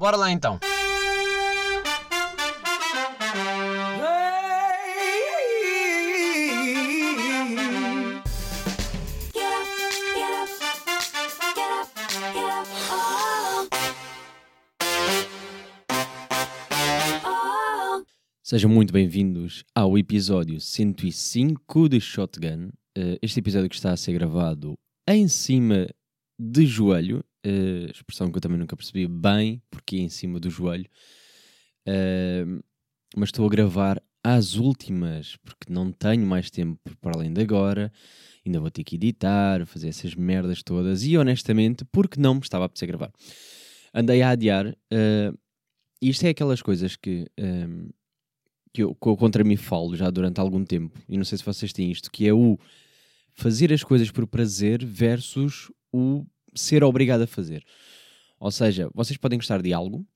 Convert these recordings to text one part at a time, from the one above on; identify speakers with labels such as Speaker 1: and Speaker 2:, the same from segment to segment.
Speaker 1: Bora lá então. Sejam muito bem-vindos ao episódio 105 de Shotgun. Uh, este episódio que está a ser gravado em cima de joelho, uh, expressão que eu também nunca percebi bem, porque é em cima do joelho, uh, mas estou a gravar às últimas, porque não tenho mais tempo para além de agora, ainda vou ter que editar, fazer essas merdas todas, e honestamente, porque não me estava a apetecer gravar. Andei a adiar, uh, e isto é aquelas coisas que que eu, que eu contra mim falo já durante algum tempo, e não sei se vocês têm isto, que é o fazer as coisas por prazer versus o ser obrigado a fazer. Ou seja, vocês podem gostar de algo,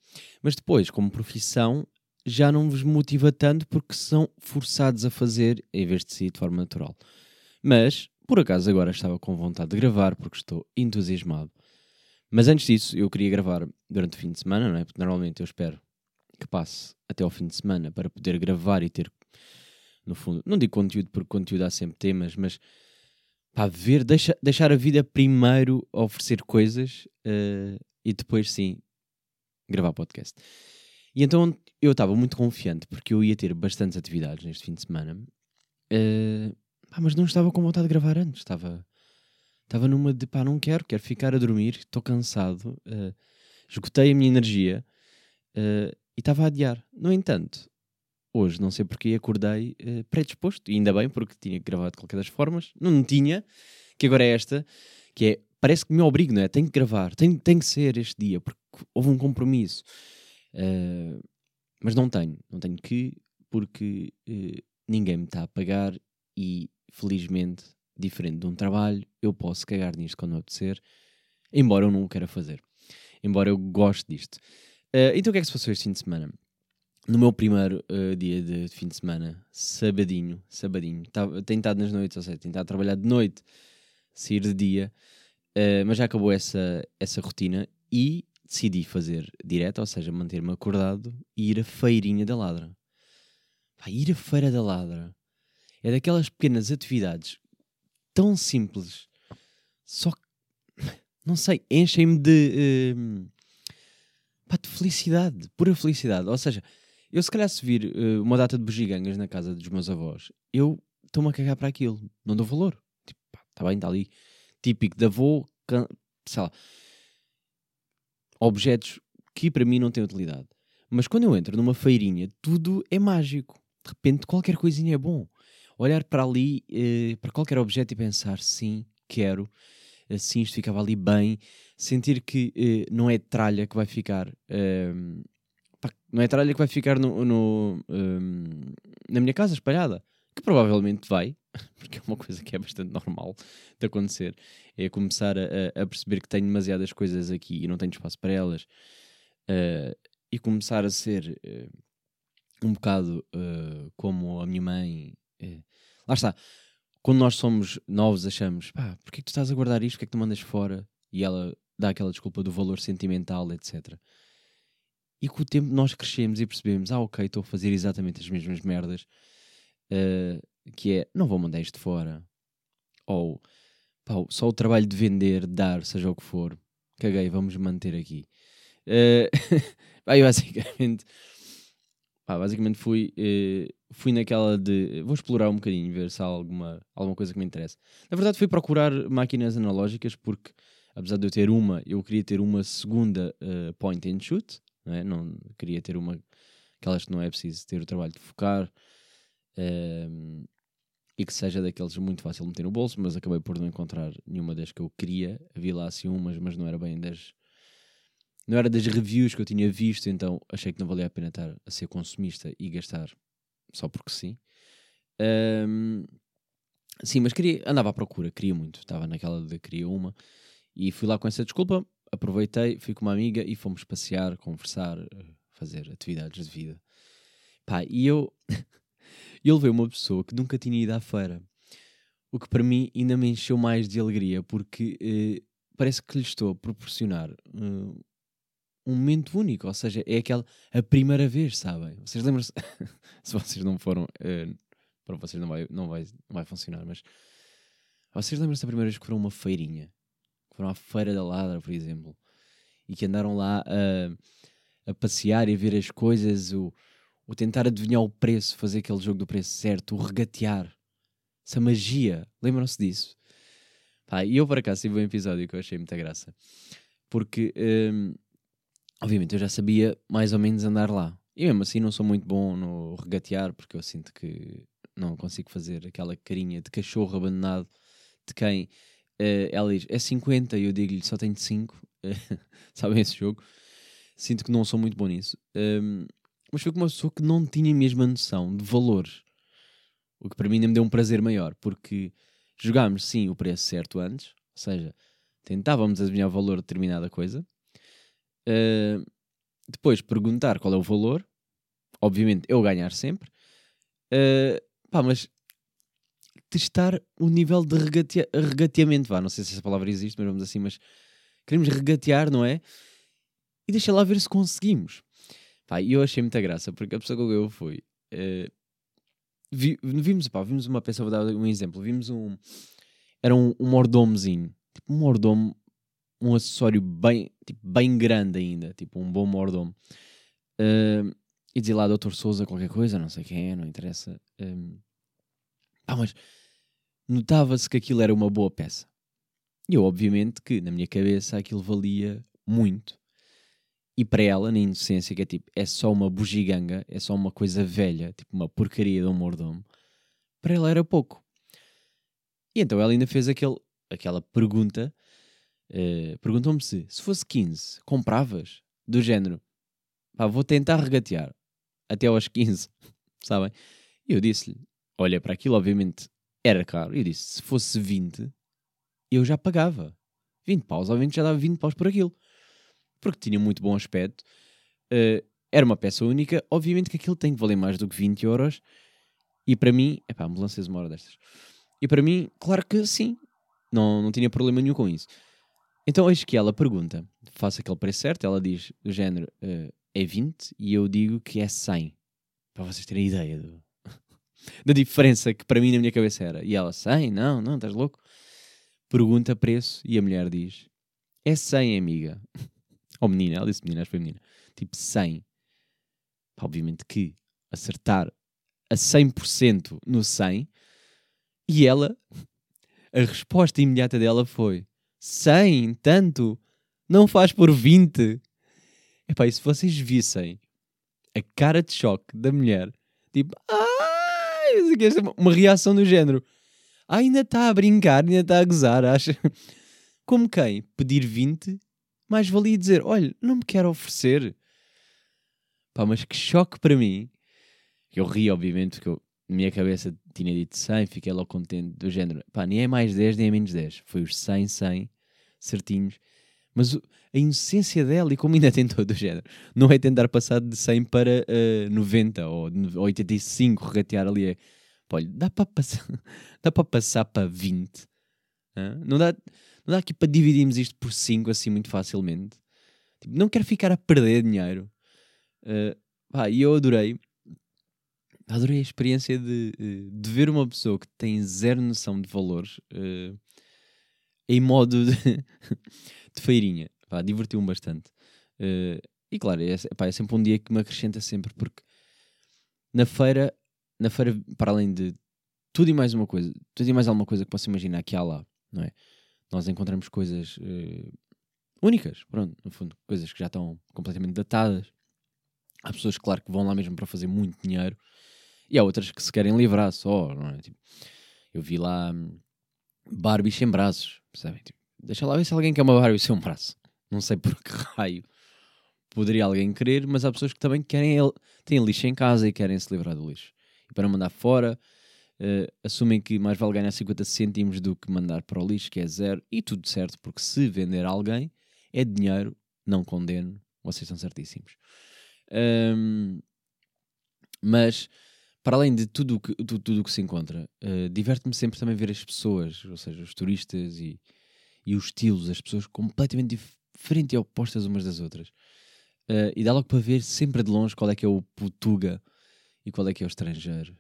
Speaker 1: mas depois, como profissão, já não vos motiva tanto porque são forçados a fazer em vez de si de forma natural. Mas, por acaso, agora estava com vontade de gravar porque estou entusiasmado. Mas antes disso, eu queria gravar durante o fim de semana, não é? Porque normalmente eu espero que passe até ao fim de semana para poder gravar e ter, no fundo, não digo conteúdo porque conteúdo há sempre temas, mas pá, ver, deixa, deixar a vida primeiro oferecer coisas uh, e depois sim gravar podcast. E então eu estava muito confiante porque eu ia ter bastantes atividades neste fim de semana, uh, pá, mas não estava com vontade de gravar antes, estava. Estava numa de pá, não quero, quero ficar a dormir, estou cansado, uh, esgotei a minha energia e estava a adiar. No entanto, hoje, não sei porque, acordei uh, predisposto, e ainda bem, porque tinha que gravar de qualquer das formas. Não tinha, que agora é esta, que é, parece que me obrigo, não é? Tenho que gravar, tem, tem que ser este dia, porque houve um compromisso. Uh, mas não tenho, não tenho que, porque uh, ninguém me está a pagar e, felizmente, diferente de um trabalho, eu posso cagar nisto quando me apetecer, embora eu não o queira fazer. Embora eu goste disto. Uh, então o que é que se passou este fim de semana? No meu primeiro uh, dia de fim de semana, sabadinho, sabadinho, tava, tenho estado nas noites, ou seja, tenho estado a trabalhar de noite, sair de dia, uh, mas já acabou essa, essa rotina e decidi fazer direto, ou seja, manter-me acordado e ir à feirinha da ladra. Pá, ir à feira da ladra é daquelas pequenas atividades tão simples, só que, não sei, enchem-me de pá, de felicidade, pura felicidade. Ou seja, eu se calhar se vir uh, uma data de bugigangas na casa dos meus avós, eu estou-me a cagar para aquilo, não dou valor. Tipo, pá, está bem, está ali. Típico de avô, sei lá, objetos que para mim não têm utilidade. Mas quando eu entro numa feirinha, tudo é mágico. De repente, qualquer coisinha é bom. Olhar para ali, uh, para qualquer objeto e pensar, sim, quero assim isto ficava ali bem, sentir que uh, não é tralha que vai ficar. Pá, não é tralha que vai ficar no, no um, na minha casa espalhada. Que provavelmente vai, porque é uma coisa que é bastante normal de acontecer. É começar a, a perceber que tenho demasiadas coisas aqui e não tenho espaço para elas. Uh, e começar a ser eh, um bocado como a minha mãe. lá está quando nós somos novos, achamos, pá, porquê que tu estás a guardar isto? Porquê que tu mandas fora? E ela dá aquela desculpa do valor sentimental, etc. E com o tempo nós crescemos e percebemos, ah, ok, estou a fazer exatamente as mesmas merdas, uh, que é, não vou mandar isto fora. Ou, pá, só o trabalho de vender, dar, seja o que for, caguei, vamos manter aqui. Uh, aí basicamente Pá, basicamente fui, eh, fui naquela de vou explorar um bocadinho, ver se há alguma, alguma coisa que me interessa. Na verdade, fui procurar máquinas analógicas porque, apesar de eu ter uma, eu queria ter uma segunda uh, point and shoot, não, é? não queria ter uma aquelas que não é preciso ter o trabalho de focar uh, e que seja daqueles muito fácil de meter no bolso, mas acabei por não encontrar nenhuma das que eu queria. Havia lá assim umas, mas não era bem das não era das reviews que eu tinha visto, então achei que não valia a pena estar a ser consumista e gastar só porque sim. Um, sim, mas queria, andava à procura, queria muito, estava naquela de queria uma e fui lá com essa desculpa, aproveitei, fui com uma amiga e fomos passear, conversar, fazer atividades de vida. Pá, e eu, eu levei uma pessoa que nunca tinha ido à feira, o que para mim ainda me encheu mais de alegria, porque eh, parece que lhe estou a proporcionar uh, um momento único, ou seja, é aquela a primeira vez, sabem? Vocês lembram-se? se vocês não foram, uh, para vocês não vai, não, vai, não vai funcionar, mas vocês lembram-se da primeira vez que foram uma feirinha? Foram à Feira da Ladra, por exemplo, e que andaram lá a, a passear e a ver as coisas, o, o tentar adivinhar o preço, fazer aquele jogo do preço certo, o regatear, essa magia, lembram-se disso? Pá, e eu por acaso tive um episódio que eu achei muita graça, porque hum, obviamente eu já sabia mais ou menos andar lá. E mesmo assim não sou muito bom no regatear, porque eu sinto que não consigo fazer aquela carinha de cachorro abandonado de quem uh, ela diz é 50 e eu digo-lhe só tenho 5. Sabem esse jogo? Sinto que não sou muito bom nisso. Um, mas foi com uma pessoa que não tinha a mesma noção de valores. O que para mim ainda me deu um prazer maior, porque jogámos sim o preço certo antes, ou seja, tentávamos adivinhar o valor de determinada coisa. Uh, depois perguntar qual é o valor, obviamente eu ganhar sempre. Uh, pá, mas testar o nível de regatea regateamento, vá, não sei se essa palavra existe, mas vamos assim, mas queremos regatear, não é? E deixa lá ver se conseguimos. Pá, e eu achei muita graça, porque a pessoa quem eu fui, uh, vi, vimos, pá, vimos uma peça, vou dar um exemplo, vimos um, era um, um mordomozinho, tipo um mordomo, um acessório bem, tipo, bem grande ainda, tipo um bom mordomo. Uh, e dizia lá Dr. Souza qualquer coisa, não sei quem é, não interessa. Um, ah, mas notava-se que aquilo era uma boa peça. E eu, obviamente, que na minha cabeça aquilo valia muito. E para ela, na inocência, que é tipo, é só uma bugiganga, é só uma coisa velha, tipo uma porcaria de um mordomo, para ela era pouco. E então ela ainda fez aquele, aquela pergunta, uh, perguntou-me se, se fosse 15, compravas? Do género, pá, vou tentar regatear até aos 15, sabem? E eu disse-lhe, olha para aquilo, obviamente era caro, e eu disse, se fosse 20, eu já pagava. 20 paus, obviamente já dava 20 paus por aquilo. Porque tinha muito bom aspecto. Uh, era uma peça única. Obviamente que aquilo tem que valer mais do que 20 euros. E para mim, é pá, ambulâncias uma hora destas. E para mim, claro que sim. Não, não tinha problema nenhum com isso. Então, eis que ela pergunta, faço aquele preço certo, ela diz, do género, uh, é 20, e eu digo que é 100. Para vocês terem ideia do, da diferença que para mim na minha cabeça era. E ela, 100? Não, não, estás louco? Pergunta preço e a mulher diz: É 100, amiga. Ou menina, ela disse menina, acho que foi menina. Tipo 100. Obviamente que acertar a 100% no 100 e ela, a resposta imediata dela foi 100, tanto, não faz por 20. Epá, e se vocês vissem a cara de choque da mulher, tipo, ai, uma reação do género, ah, ainda está a brincar, ainda está a gozar, acha? Como quem? Pedir 20, mais valia dizer: olha, não me quero oferecer. Pá, mas que choque para mim. Eu ri, obviamente, porque eu, na minha cabeça tinha dito 100, fiquei logo contente, do género, pá, nem é mais 10, nem é menos 10. Foi os 100, 100, certinhos. Mas a inocência dela, e como ainda tentou do género, não é tentar passar de 100 para uh, 90 ou 85, regatear ali. É, olha, dá para passar, dá para passar para 20. Não dá, não dá aqui para dividirmos isto por 5 assim muito facilmente. Tipo, não quero ficar a perder dinheiro. Uh, pá, e eu adorei. Adorei a experiência de, eh, de ver uma pessoa que tem zero noção de valores uh, em modo de, de feirinha. Divertiu-me bastante. Uh, e claro, é, pá, é sempre um dia que me acrescenta sempre, porque na feira na feira, para além de tudo e mais uma coisa, tudo e mais alguma coisa que possa imaginar que há lá, não é? Nós encontramos coisas uh, únicas, pronto, no fundo, coisas que já estão completamente datadas. Há pessoas, claro, que vão lá mesmo para fazer muito dinheiro e há outras que se querem livrar só, não é? Tipo, eu vi lá hum, Barbies sem braços, percebem? Tipo, deixa lá ver se alguém quer uma Barbie sem um braço. Não sei por que raio poderia alguém querer, mas há pessoas que também querem, têm lixo em casa e querem se livrar do lixo para mandar fora. Uh, assumem que mais vale ganhar 50 cêntimos do que mandar para o lixo, que é zero, e tudo certo, porque se vender a alguém é dinheiro, não condeno, vocês estão certíssimos. Um, mas, para além de tudo que, tudo, tudo que se encontra, uh, diverte-me sempre também ver as pessoas, ou seja, os turistas e, e os estilos, as pessoas completamente diferentes e opostas umas das outras. Uh, e dá logo para ver sempre de longe qual é que é o putuga e qual é que é o estrangeiro.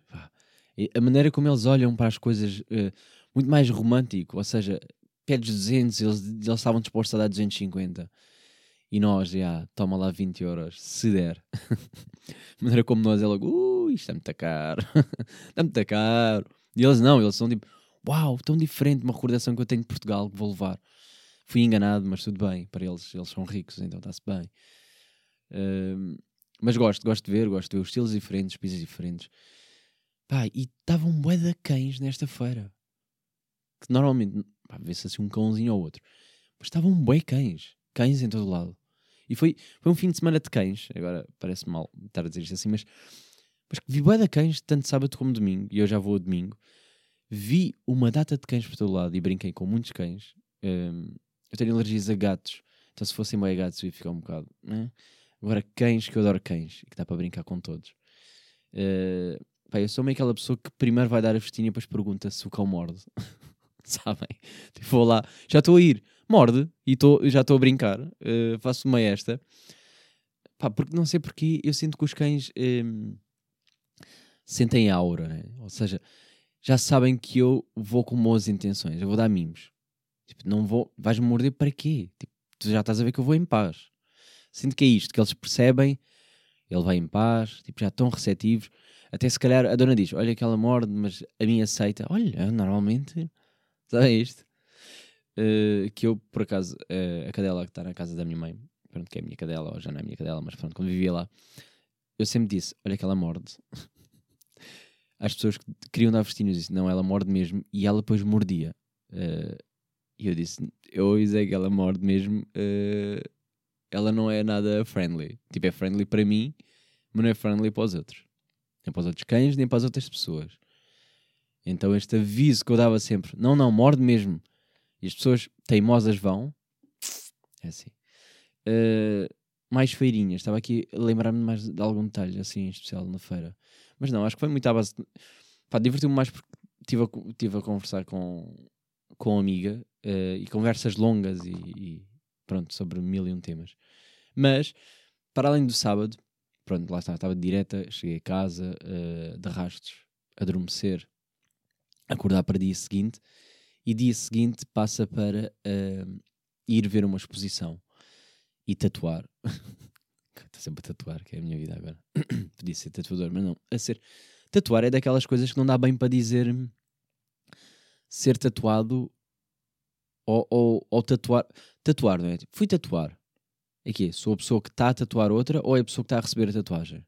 Speaker 1: a maneira como eles olham para as coisas, uh, muito mais romântico, ou seja, pedes 200, eles, eles estavam dispostos a dar 250. E nós, já, toma lá 20 euros, se der. a maneira como nós é logo, uh, isto é muito caro, está muito caro. E eles não, eles são tipo, uau, tão diferente, uma recordação que eu tenho de Portugal que vou levar. Fui enganado, mas tudo bem, para eles, eles são ricos, então está-se bem. Mas gosto, gosto de ver, gosto de ver os estilos diferentes, pisos diferentes. Pá, e estavam um bué de cães nesta feira. Que normalmente, vê-se assim um cãozinho ou outro. Mas estavam um bué cães. Cães em todo lado. E foi, foi um fim de semana de cães. Agora parece mal estar a dizer isto assim, mas, mas vi bué de cães, tanto sábado como domingo. E eu já vou a domingo. Vi uma data de cães por todo lado e brinquei com muitos cães. Um, eu tenho alergias a gatos. Então se fossem bem gatos eu ia ficar um bocado... Né? Agora cães, que eu adoro cães. E que dá para brincar com todos. Uh, pá, eu sou meio aquela pessoa que primeiro vai dar a festinha e depois pergunta se o cão morde. Sabem? Tipo, vou lá, já estou a ir, morde, e tô, já estou a brincar, uh, faço uma esta. Pá, porque não sei porque eu sinto que os cães um, sentem aura, né? Ou seja, já sabem que eu vou com boas intenções, eu vou dar mimos. Tipo, não vou, vais-me morder para quê? Tipo, tu já estás a ver que eu vou em paz. Sinto que é isto, que eles percebem, ele vai em paz, tipo, já estão receptivos. Até se calhar a dona diz: Olha que ela morde, mas a minha aceita. Olha, normalmente, sabe isto? Uh, que eu, por acaso, uh, a cadela que está na casa da minha mãe, pronto, que é a minha cadela, ou já não é a minha cadela, mas pronto, quando vivia lá, eu sempre disse: Olha que ela morde. As pessoas que queriam dar festinhos disse: Não, ela morde mesmo, e ela depois mordia. Uh, e eu disse: Eu que ela morde mesmo, ela não é nada friendly. Tipo, é friendly para mim, mas não é friendly para os outros nem para os outros cães, nem para as outras pessoas. Então este aviso que eu dava sempre, não, não, morde mesmo. E as pessoas teimosas vão. É assim. Uh, mais feirinhas. Estava aqui a lembrar-me mais de algum detalhe assim especial na feira. Mas não, acho que foi muito à base. De... Pá, divertiu-me mais porque estive a, tive a conversar com, com amiga uh, e conversas longas e, e, pronto, sobre mil e um temas. Mas, para além do sábado, pronto, lá estava de direta, cheguei a casa, uh, de rastos, adormecer, acordar para dia seguinte, e dia seguinte passa para uh, ir ver uma exposição e tatuar. Estou sempre a tatuar, que é a minha vida agora. Podia ser tatuador, mas não. A ser. Tatuar é daquelas coisas que não dá bem para dizer ser tatuado ou, ou, ou tatuar. Tatuar, não é? Tipo, fui tatuar. É que Sou a pessoa que está a tatuar outra ou é a pessoa que está a receber a tatuagem?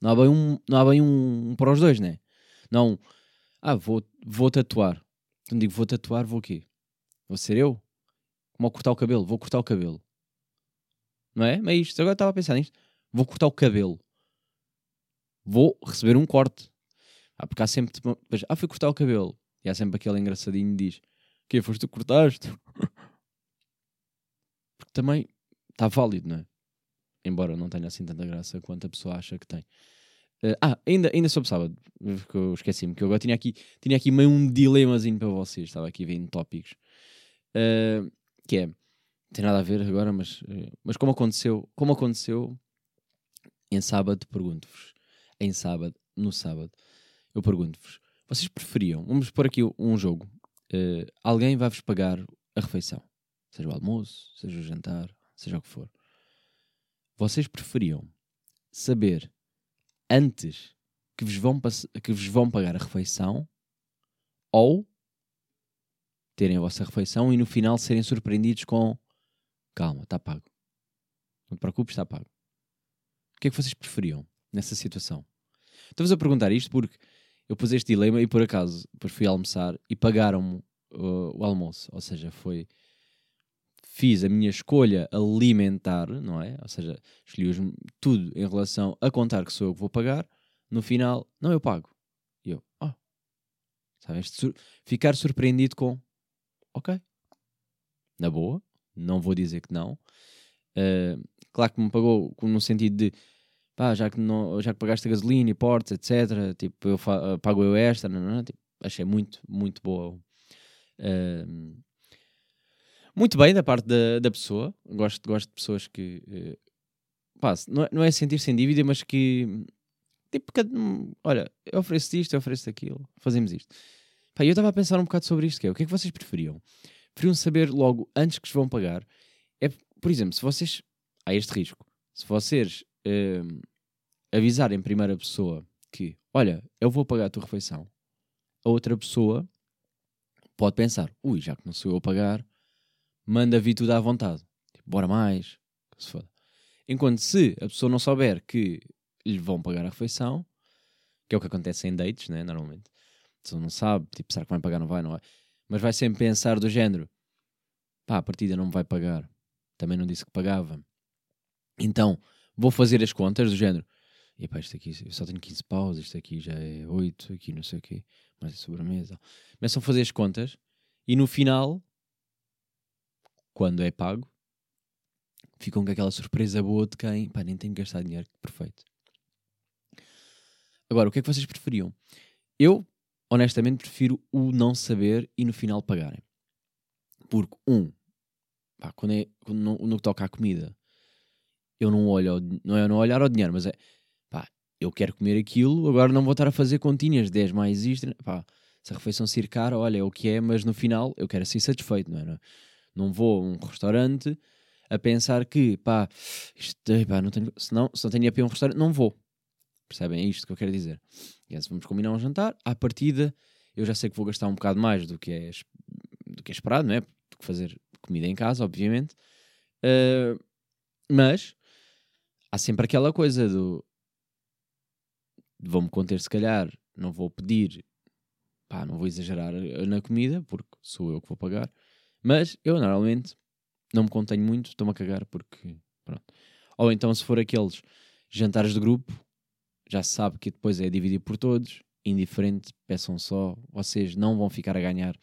Speaker 1: Não há bem um, não há bem um, um para os dois, né? Não, ah, vou, vou tatuar. Quando digo vou tatuar, vou o quê? Vou ser eu? Como ao cortar o cabelo? Vou cortar o cabelo. Não é? Mas é isto. Agora estava a pensar nisto. Vou cortar o cabelo. Vou receber um corte. Ah, porque há sempre. Tipo, ah, fui cortar o cabelo. E há sempre aquele engraçadinho que diz: Que foste tu que cortaste? porque também está válido, não é? Embora não tenha assim tanta graça quanto a pessoa acha que tem. Uh, ah, ainda, ainda sobre sábado, que eu esqueci-me, que eu agora tinha aqui, tinha aqui meio um dilemazinho para vocês, estava aqui vendo tópicos. Uh, que é, tem nada a ver agora, mas, uh, mas como aconteceu, como aconteceu em sábado, pergunto-vos, em sábado, no sábado, eu pergunto-vos, vocês preferiam, vamos pôr aqui um jogo, alguém vai-vos pagar a refeição, seja o almoço, seja o jantar, seja o que for, vocês preferiam saber antes que vos vão, que vos vão pagar a refeição ou terem a vossa refeição e no final serem surpreendidos com calma, está pago. Não te preocupes, está pago. O que é que vocês preferiam nessa situação? Estou-vos a perguntar isto porque eu pus este dilema e por acaso depois fui almoçar e pagaram-me uh, o almoço. Ou seja, foi fiz a minha escolha alimentar, não é? Ou seja, escolhi tudo em relação a contar que sou eu que vou pagar, no final, não, eu pago. E eu, oh, sabes? Sur ficar surpreendido com, ok, na boa, não vou dizer que não. Uh, claro que me pagou no sentido de, pá, já que, não, já que pagaste a gasolina e portes, etc., tipo, eu pago eu esta, não, não, tipo, achei muito, muito boa. Uh, muito bem da parte da, da pessoa. Gosto, gosto de pessoas que uh, pá, não é, não é sentir-se em dívida, mas que tipo, cada, olha, eu ofereço isto, eu ofereço aquilo, fazemos isto. Pá, eu estava a pensar um bocado sobre isto, que é, o que é que vocês preferiam? Preferiam saber logo antes que vos vão pagar? É, por exemplo, se vocês, há este risco, se vocês uh, avisarem em primeira pessoa que, olha, eu vou pagar a tua refeição, a outra pessoa pode pensar, ui, já que não sou eu a pagar, manda vir tudo à vontade. Tipo, bora mais, se foda. Enquanto se a pessoa não souber que lhe vão pagar a refeição, que é o que acontece em dates, né, normalmente. A pessoa não sabe, tipo, será que vai pagar, não vai, não vai. Mas vai sempre pensar do género, pá, a partida não me vai pagar. Também não disse que pagava. Então, vou fazer as contas do género. E pá, isto aqui, eu só tenho 15 paus, isto aqui já é 8, aqui não sei o quê, mais a sobremesa. Começam a fazer as contas e no final, quando é pago, ficam com aquela surpresa boa de quem, pá, nem tenho que gastar dinheiro, perfeito. Agora, o que é que vocês preferiam? Eu, honestamente, prefiro o não saber e no final pagarem. Porque, um, pá, quando, é, quando no, no que toca à comida, eu não olho, não é não olhar ao dinheiro, mas é, pá, eu quero comer aquilo, agora não vou estar a fazer continhas, 10 mais isto, pá, se a refeição ser cara, olha, é o que é, mas no final eu quero ser satisfeito, não é? Não vou a um restaurante a pensar que, pá, isto, pá, não tenho, se não, se não tenho a a um restaurante, não vou. Percebem? É isto que eu quero dizer. Se vamos combinar um jantar, à partida, eu já sei que vou gastar um bocado mais do que é, do que é esperado, não é? Do que fazer comida em casa, obviamente. Uh, mas há sempre aquela coisa do vou-me conter se calhar, não vou pedir, pá, não vou exagerar na comida, porque sou eu que vou pagar, mas eu normalmente não me contenho muito, estou-me a cagar porque, pronto. Ou então se for aqueles jantares de grupo, já se sabe que depois é dividir por todos, indiferente, peçam só, vocês não vão ficar a ganhar.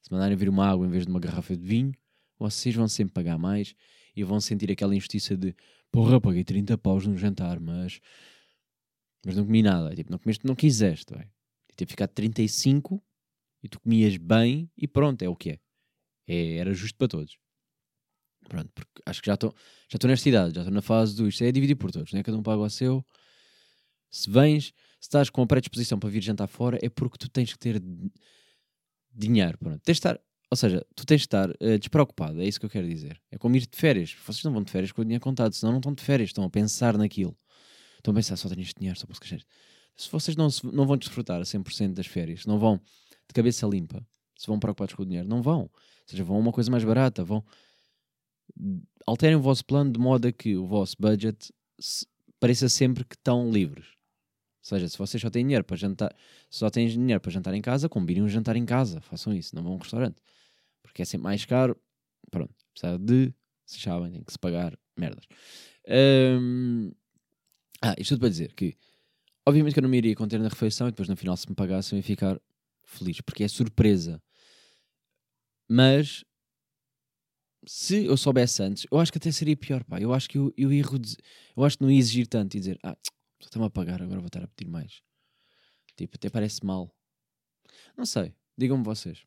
Speaker 1: Se mandarem vir uma água em vez de uma garrafa de vinho, vocês vão sempre pagar mais e vão sentir aquela injustiça de porra, paguei 30 paus no jantar, mas, mas não comi nada. Tipo, não comeste, não quiseste, vai. Ter ficado 35 e tu comias bem e pronto, é o que é. é era justo para todos. Pronto, porque acho que já estou já nesta idade, já estou na fase do isto é dividir por todos, né? cada um paga o seu. Se vens, se estás com a predisposição para vir jantar fora, é porque tu tens que ter dinheiro. Pronto. Tens de estar, ou seja, tu tens de estar uh, despreocupado, é isso que eu quero dizer. É como ir de férias. Vocês não vão de férias com o dinheiro contado, senão não estão de férias, estão a pensar naquilo. Estão a pensar, só tenho este dinheiro, só posso gastar. Se vocês não, se, não vão desfrutar a 100% das férias, não vão de cabeça limpa, se vão preocupados com o dinheiro, não vão. Ou seja, vão a uma coisa mais barata, vão. Alterem o vosso plano de modo a que o vosso budget pareça sempre que estão livres. Seja, se vocês só têm dinheiro para jantar, só têm dinheiro para jantar em casa, combinem um jantar em casa, façam isso, não vão a um restaurante. Porque é sempre mais caro. Pronto, apesar de, se sabem, tem que se pagar merdas. Um... Ah, isto tudo para dizer que, obviamente que eu não me iria conter na refeição e depois no final, se me pagassem, eu ia ficar feliz, porque é surpresa. Mas se eu soubesse antes, eu acho que até seria pior, pá. Eu acho que eu, eu ia eu acho que não ia exigir tanto e dizer, ah, só está-me a pagar, agora vou estar a pedir mais. Tipo, até parece mal. Não sei, digam-me vocês.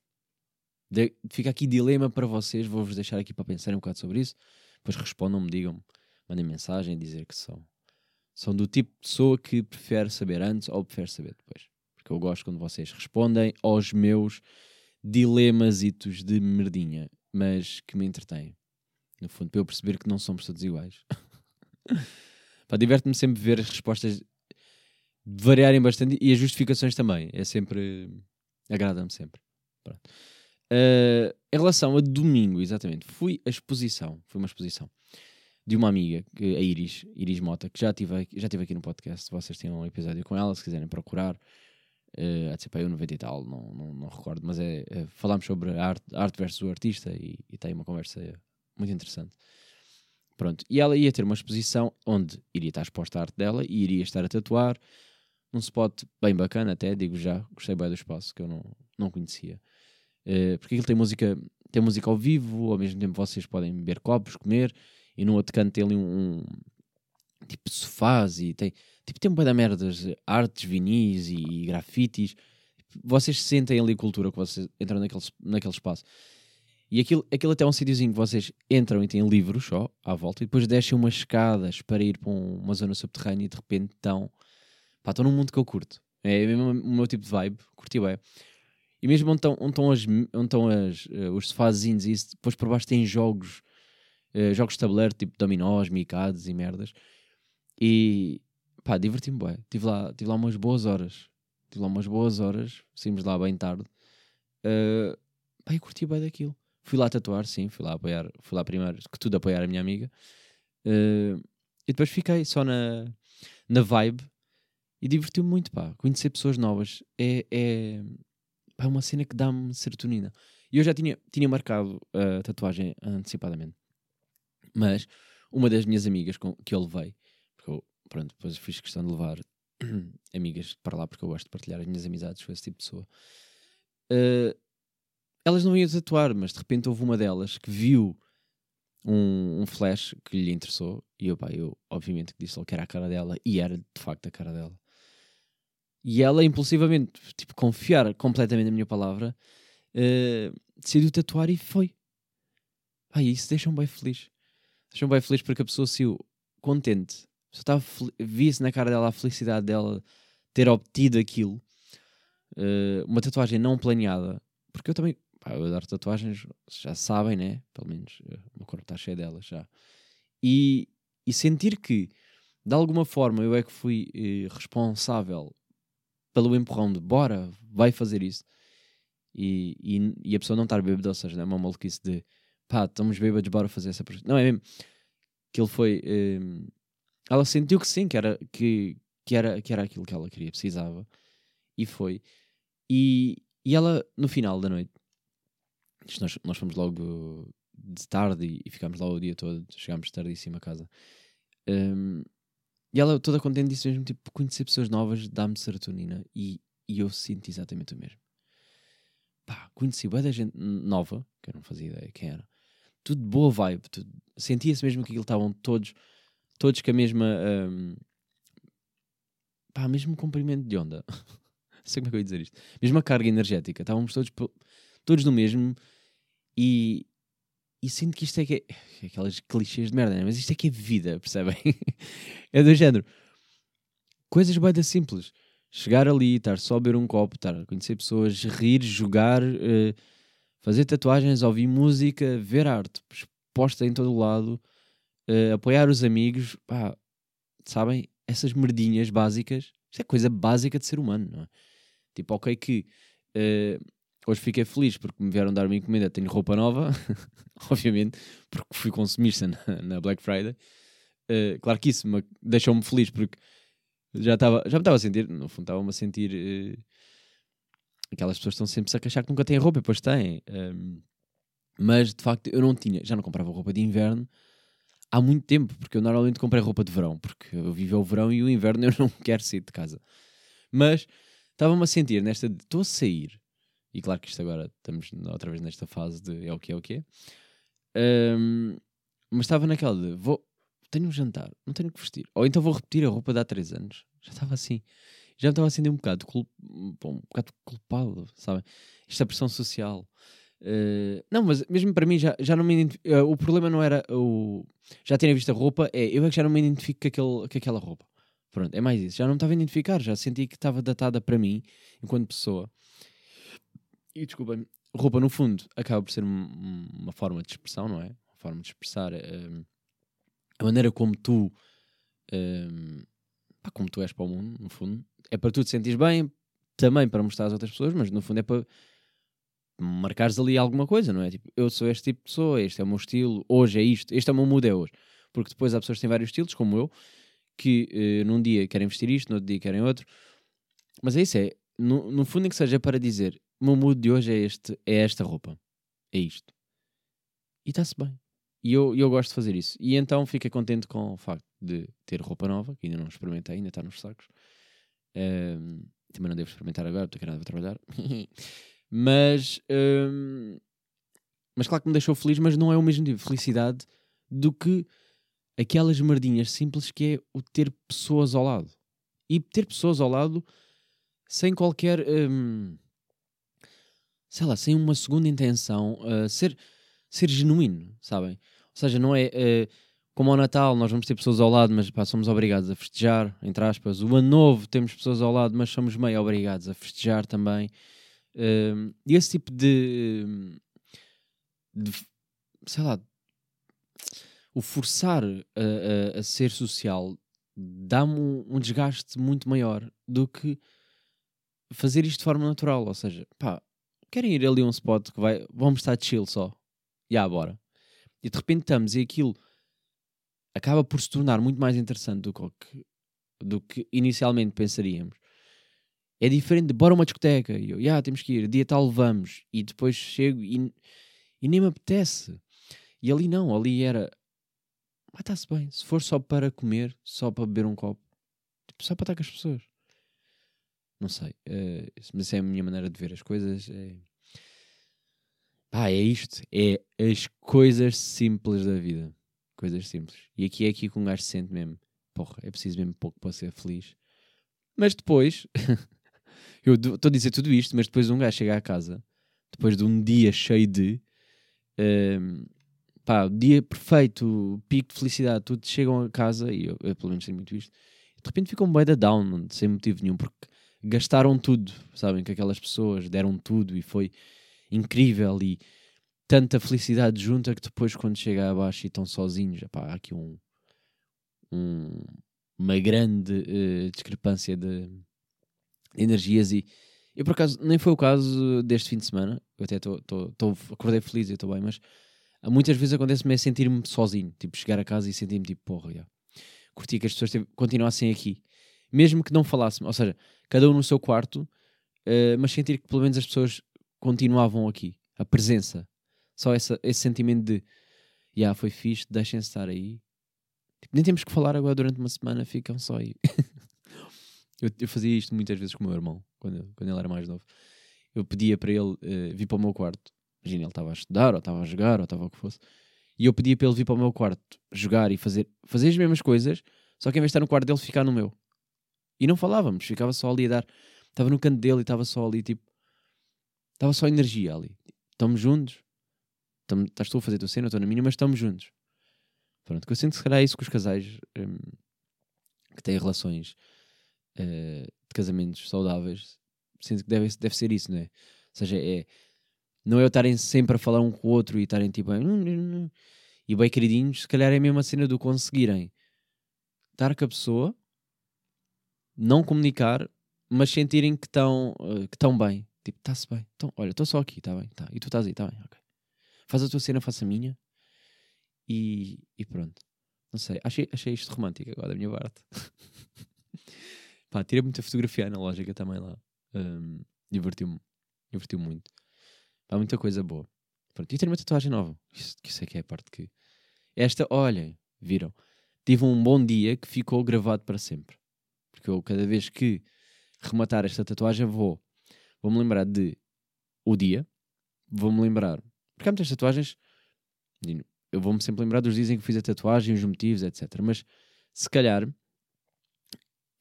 Speaker 1: De fica aqui dilema para vocês, vou-vos deixar aqui para pensarem um bocado sobre isso. Depois respondam-me, digam-me, mandem mensagem, dizer que são. São do tipo de pessoa que prefere saber antes ou prefere saber depois. Porque eu gosto quando vocês respondem aos meus dilemasitos de merdinha, mas que me entretêm. No fundo, para eu perceber que não somos todos iguais. Pá, diverte-me sempre ver as respostas variarem bastante e as justificações também. É sempre. agrada-me sempre. Uh, em relação a domingo, exatamente, fui a exposição. Foi uma exposição de uma amiga, a Iris, Iris Mota, que já tive, já tive aqui no podcast. Vocês têm um episódio com ela, se quiserem procurar, uh, há de ser para eu 90 e tal, não, não, não recordo, mas é, é falámos sobre a arte, arte versus o artista e, e tem uma conversa muito interessante. Pronto, e ela ia ter uma exposição onde iria estar exposta a arte dela e iria estar a tatuar num spot bem bacana até, digo já, gostei bem do espaço que eu não, não conhecia. Uh, porque aquilo tem música, tem música ao vivo, ao mesmo tempo vocês podem beber copos, comer, e no outro canto tem ali um, um tipo sofás e tem tipo tem um da merdas, artes, vinis e, e grafites. Vocês sentem ali cultura que vocês entram naquele, naquele espaço. E aquilo, aquilo até é um sítiozinho que vocês entram e têm livros só à volta e depois descem umas escadas para ir para um- uma zona subterrânea e de repente estão. Pá, estão num mundo que eu curto. É mesmo o meu tipo de vibe, curti bem. E mesmo onde estão, onde estão, as, onde estão as, eh, os sofazinhos e isso, depois por baixo tem jogos, eh, jogos de tabuleiro, tipo dominós, micados e merdas. E pá, diverti-me bem. Tive lá, tive lá umas boas horas. Tive lá umas boas horas, saímos lá bem tarde. Uh, pá, eu curti bem daquilo. Fui lá tatuar, sim, fui lá apoiar, fui lá primeiro, que tudo apoiar a minha amiga. Uh, e depois fiquei só na, na vibe e diverti-me muito, pá. Conhecer pessoas novas é, é, é uma cena que dá-me serotonina. E eu já tinha, tinha marcado a tatuagem antecipadamente. Mas uma das minhas amigas com, que eu levei, porque eu, pronto, depois fiz questão de levar amigas para lá, porque eu gosto de partilhar as minhas amizades com esse tipo de pessoa. Uh, elas não iam tatuar, mas de repente houve uma delas que viu um, um flash que lhe interessou e eu, pá, eu obviamente disse que era a cara dela e era de facto a cara dela. E ela impulsivamente, tipo, confiar completamente na minha palavra, uh, decidiu tatuar e foi. Pá, isso deixa-me bem feliz. Deixa-me bem feliz porque a pessoa saiu contente. Estava via-se na cara dela a felicidade dela ter obtido aquilo. Uh, uma tatuagem não planeada. Porque eu também, pá, eu adoro tatuagens, já sabem, né? Pelo menos uh, o meu corpo está cheio delas já. E, e sentir que, de alguma forma, eu é que fui uh, responsável pelo empurrão de bora, vai fazer isso. E, e, e a pessoa não estar bêbada, ou seja, não é uma maluquice de pá, estamos bêbados, bora fazer essa. Não, é mesmo que ele foi. Um, ela sentiu que sim, que era, que, que, era, que era aquilo que ela queria, precisava. E foi. E, e ela, no final da noite, nós, nós fomos logo de tarde e, ficámos lá o dia todo, chegámos tardíssimo a casa. Um, e ela, toda contente, disse mesmo: tipo, conhecer pessoas novas dá-me serotonina. E, e eu sinto exatamente o mesmo. Pá, conheci boa da gente nova, que eu não fazia ideia quem era. Tudo boa vibe. Sentia-se mesmo que aquilo estavam todos, todos com a mesma. Um, pá, mesmo comprimento de onda. não sei como é que eu ia dizer isto. Mesma carga energética. Estávamos todos, todos no mesmo. E, e sinto que isto é que é. Aquelas clichês de merda, né? mas isto é que é vida, percebem? é do género. Coisas bem simples. Chegar ali, estar só a beber um copo, estar a conhecer pessoas, rir, jogar, uh, fazer tatuagens, ouvir música, ver arte exposta em todo o lado, uh, apoiar os amigos, pá, sabem? Essas merdinhas básicas. Isto é coisa básica de ser humano, não é? Tipo, ok, que uh, hoje fiquei feliz porque me vieram dar uma encomenda, tenho roupa nova, obviamente, porque fui consumista na, na Black Friday. Uh, claro que isso deixou-me feliz porque já, tava, já me estava a sentir, no fundo, estava-me a sentir. Uh, aquelas pessoas estão sempre a queixar que nunca têm roupa, depois têm. Um, mas de facto eu não tinha, já não comprava roupa de inverno há muito tempo, porque eu normalmente comprei roupa de verão, porque eu vivo o verão e o inverno eu não quero sair de casa. Mas estava-me a sentir nesta de estou a sair, e claro que isto agora estamos outra vez nesta fase de é o que é o que é, um, mas estava naquela de vou, tenho um jantar, não tenho que vestir, ou então vou repetir a roupa de há 3 anos, já estava assim, já estava a sentir um bocado, cul, um bocado culpado, sabem? Esta pressão social. Uh, não, mas mesmo para mim já, já não me. Uh, o problema não era o já terem visto a roupa, é eu é que já não me identifico com, aquele, com aquela roupa. Pronto, é mais isso. Já não me estava a identificar, já senti que estava datada para mim enquanto pessoa. E desculpem, roupa no fundo acaba por ser um, uma forma de expressão, não é? Uma forma de expressar um, a maneira como tu, um, pá, como tu és para o mundo, no fundo. É para tu te sentires bem, também para mostrar às outras pessoas, mas no fundo é para marcares ali alguma coisa, não é? Tipo, eu sou este tipo de pessoa, este é o meu estilo, hoje é isto, este é o meu mood é hoje. Porque depois há pessoas que têm vários estilos, como eu, que uh, num dia querem vestir isto, no outro dia querem outro. Mas é isso, é, no, no fundo é que seja para dizer, o meu mood de hoje é, este, é esta roupa, é isto. E está-se bem. E eu, eu gosto de fazer isso. E então fiquei contente com o facto de ter roupa nova, que ainda não experimentei, ainda está nos sacos. Um, também não devo experimentar agora, porque ainda vou trabalhar. mas, um, mas claro que me deixou feliz, mas não é o mesmo tipo de felicidade do que aquelas merdinhas simples que é o ter pessoas ao lado. E ter pessoas ao lado sem qualquer. Um, sei lá, sem uma segunda intenção. Uh, ser ser genuíno, sabem? Ou seja, não é uh, como ao Natal, nós vamos ter pessoas ao lado, mas pá, somos obrigados a festejar, entre aspas. O Ano Novo temos pessoas ao lado, mas somos meio obrigados a festejar também. Uh, e esse tipo de, de sei lá, o forçar a, a, a ser social dá-me um, um, desgaste muito maior do que fazer isto de forma natural. Ou seja, pá, querem ir ali a um spot que vai, vamos estar chill só. E yeah, bora. E de repente estamos e aquilo acaba por se tornar muito mais interessante do que, do que inicialmente pensaríamos. É diferente de bora uma discoteca e eu, já yeah, temos que ir, dia tal vamos, e depois chego e, e nem me apetece. E ali não, ali era ah, está-se bem, se for só para comer, só para beber um copo, tipo, só para estar com as pessoas. Não sei, uh, mas é a minha maneira de ver as coisas. É... Pá, é isto, é as coisas simples da vida coisas simples. E aqui é aqui que um gajo se sente mesmo, porra, é preciso mesmo pouco para ser feliz. Mas depois, eu estou a dizer tudo isto, mas depois um gajo chega à casa, depois de um dia cheio de. Um, pá, dia perfeito, pico de felicidade, tudo chegam a casa, e eu, eu pelo menos tenho muito isto, de repente ficam bem da down, sem motivo nenhum, porque gastaram tudo, sabem, que aquelas pessoas deram tudo e foi incrível e tanta felicidade junta que depois, quando chega abaixo e estão sozinhos, epá, há aqui um, um uma grande uh, discrepância de, de, energias. E eu, por acaso, nem foi o caso deste fim de semana. Eu até tô acordei feliz e estou bem, mas muitas vezes acontece-me é sentir-me sozinho, tipo, chegar a casa e sentir-me tipo, porra, já. curti que as pessoas continuassem aqui, mesmo que não falassem, ou seja, cada um no seu quarto, uh, mas sentir que pelo menos as pessoas continuavam aqui, a presença. Só essa, esse sentimento de, já yeah, foi fixe, deixem-se estar aí. Tipo, nem temos que falar agora durante uma semana, ficam só aí. eu, eu, fazia isto muitas vezes com o meu irmão, quando, quando ele era mais novo. Eu pedia para ele uh, vir para o meu quarto. Imagina, ele estava a estudar, ou estava a jogar, ou estava o que fosse. E eu pedia para ele vir para o meu quarto, jogar e fazer, fazer as mesmas coisas, só que em vez de estar no quarto dele, ficar no meu. E não falávamos, ficava só ali a dar. Estava no canto dele e estava só ali, tipo. Estava só energia ali. Estamos juntos, estás tu a fazer a tua cena, estou na minha, mas estamos juntos. Pronto, que eu sinto que se calhar é isso que os casais um, que têm relações uh, de casamentos saudáveis, sinto que deve, deve ser isso, não é? Ou seja, é não é eu estarem sempre a falar um com o outro e estarem tipo e bem queridinhos, se calhar é a mesma cena do conseguirem estar com a pessoa, não comunicar, mas sentirem que estão uh, que estão bem. Tipo, está-se bem. Então, olha, estou só aqui, está bem, tá. E tu estás aí, está bem, ok faz a tua cena, faço a minha e, e pronto. Não sei, achei, achei isto romântico agora da minha parte. Pá, tirei muita fotografia analógica também lá. Um, Divertiu-me. Divertiu muito. Pá, muita coisa boa. Pronto, e tenho uma tatuagem nova. Isso, isso é que é a parte que. Esta, olhem, viram? Tive um bom dia que ficou gravado para sempre. Porque eu, cada vez que rematar esta tatuagem, vou. Vou-me lembrar de o dia. Vou-me lembrar porque há muitas tatuagens. Eu vou-me sempre lembrar dos dias em que fiz a tatuagem, os motivos, etc. Mas se calhar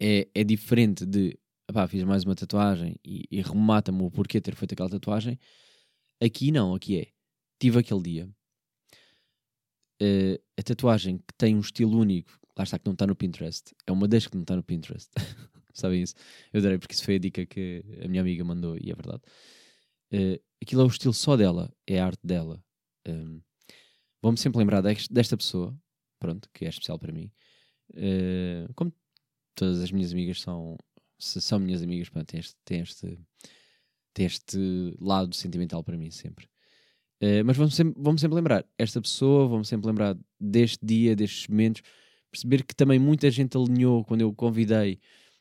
Speaker 1: é, é diferente de pá, fiz mais uma tatuagem e, e remata-me o porquê ter feito aquela tatuagem. Aqui não, aqui é. Tive aquele dia. Uh, a tatuagem que tem um estilo único, lá está que não está no Pinterest, é uma das que não está no Pinterest. Sabem isso? Eu darei porque isso foi a dica que a minha amiga mandou e é verdade. Uh, aquilo é o estilo só dela, é a arte dela. Um, Vou-me sempre lembrar desta pessoa, pronto, que é especial para mim. Uh, como todas as minhas amigas são, se são minhas amigas, pronto, tem este, tem este, tem este lado sentimental para mim sempre. Uh, mas vamos sempre, vamos sempre lembrar esta pessoa, vamos sempre lembrar deste dia, destes momentos, perceber que também muita gente alinhou quando eu convidei.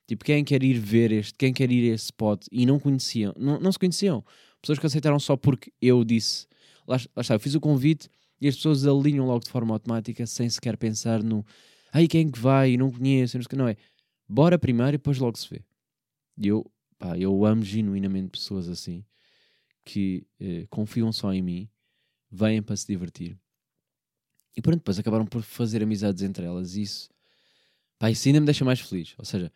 Speaker 1: Tipo, quem quer ir ver este, quem quer ir a esse spot e não conheciam, não, não se conheciam pessoas que aceitaram só porque eu disse. Lá, lá está, eu fiz o convite e as pessoas alinham logo de forma automática sem sequer pensar no ai quem é que vai, não conheço, não, não é. Bora primeiro e depois logo se vê. E eu, pá, eu amo genuinamente pessoas assim que eh, confiam só em mim, vêm para se divertir. E pronto, depois acabaram por fazer amizades entre elas. E isso, pá, isso ainda me deixa mais feliz. Ou seja,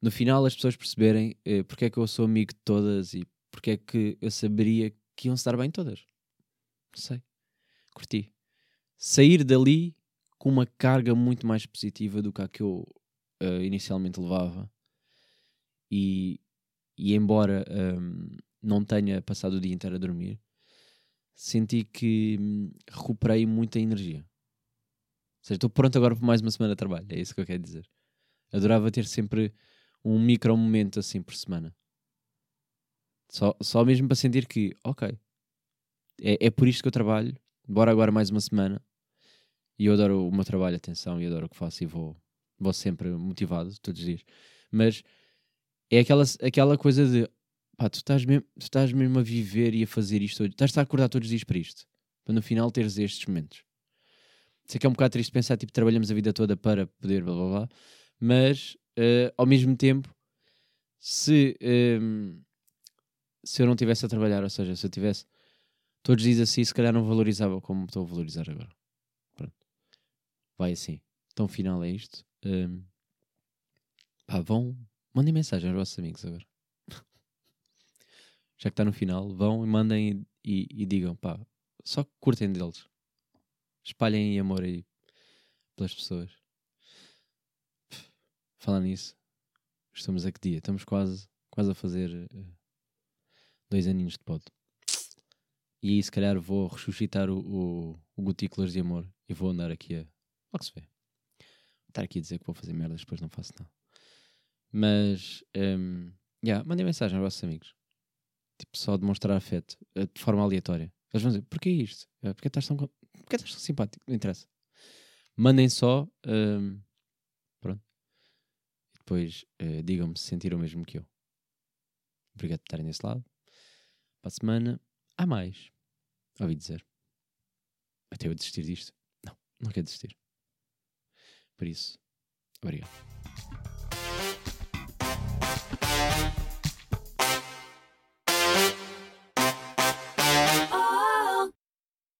Speaker 1: no final as pessoas perceberem eh, porque é que eu sou amigo de todas e porque é que eu saberia que iam estar bem todas? Não sei. curti. Sair dali com uma carga muito mais positiva do que a que eu uh, inicialmente levava. E, e embora um, não tenha passado o dia inteiro a dormir, senti que hum, recuperei muita energia. Ou seja, estou pronto agora para mais uma semana de trabalho. É isso que eu quero dizer. Adorava ter sempre um micro momento assim por semana. Só, só mesmo para sentir que, ok, é, é por isto que eu trabalho, bora agora mais uma semana. E eu adoro o meu trabalho, atenção, e adoro o que faço e vou, vou sempre motivado todos os dias. Mas é aquela, aquela coisa de pá, tu estás, mesmo, tu estás mesmo a viver e a fazer isto hoje. Estás a acordar todos os dias para isto. Para no final teres estes momentos. Sei que é um bocado triste pensar, tipo, trabalhamos a vida toda para poder blá blá blá, mas uh, ao mesmo tempo, se, um, ehm, se eu não estivesse a trabalhar, ou seja, se eu tivesse todos os dias assim, se calhar não valorizava como estou a valorizar agora. Pronto. Vai assim. Então, final é isto. Um, ehm, pá, vão, mandem mensagem aos vossos amigos agora já que está no final, vão e mandem e, e, digam, pá, só curtem deles. Espalhem amor aí pelas pessoas. Falando nisso, estamos a que dia? Estamos quase, quase a fazer uh, dois aninhos de pod. E aí, se calhar, vou ressuscitar o, o, o Gotículas de Amor e vou andar aqui a. Logo se vê. Vou estar aqui a dizer que vou fazer merdas, depois não faço nada. Mas, um, ehm, yeah, mandem mensagem aos vossos amigos tipo, só demonstrar afeto eh, de forma aleatória. Eles vão dizer, porquê isto? Eh, porquê estás tão, porquê estás tão simpático? Não interessa. Mandem só, um, pronto. E depois uh, digam-me se sentiram o mesmo que eu. Obrigado por estarem desse lado. Para a semana, há mais. Ouvi dizer. Até eu desistir disto. Não, não quero desistir. Por isso, obrigado.